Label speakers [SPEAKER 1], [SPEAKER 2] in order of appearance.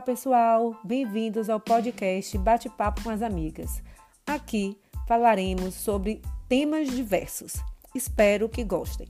[SPEAKER 1] Olá, pessoal! Bem-vindos ao podcast Bate-Papo com as Amigas. Aqui falaremos sobre temas diversos. Espero que gostem.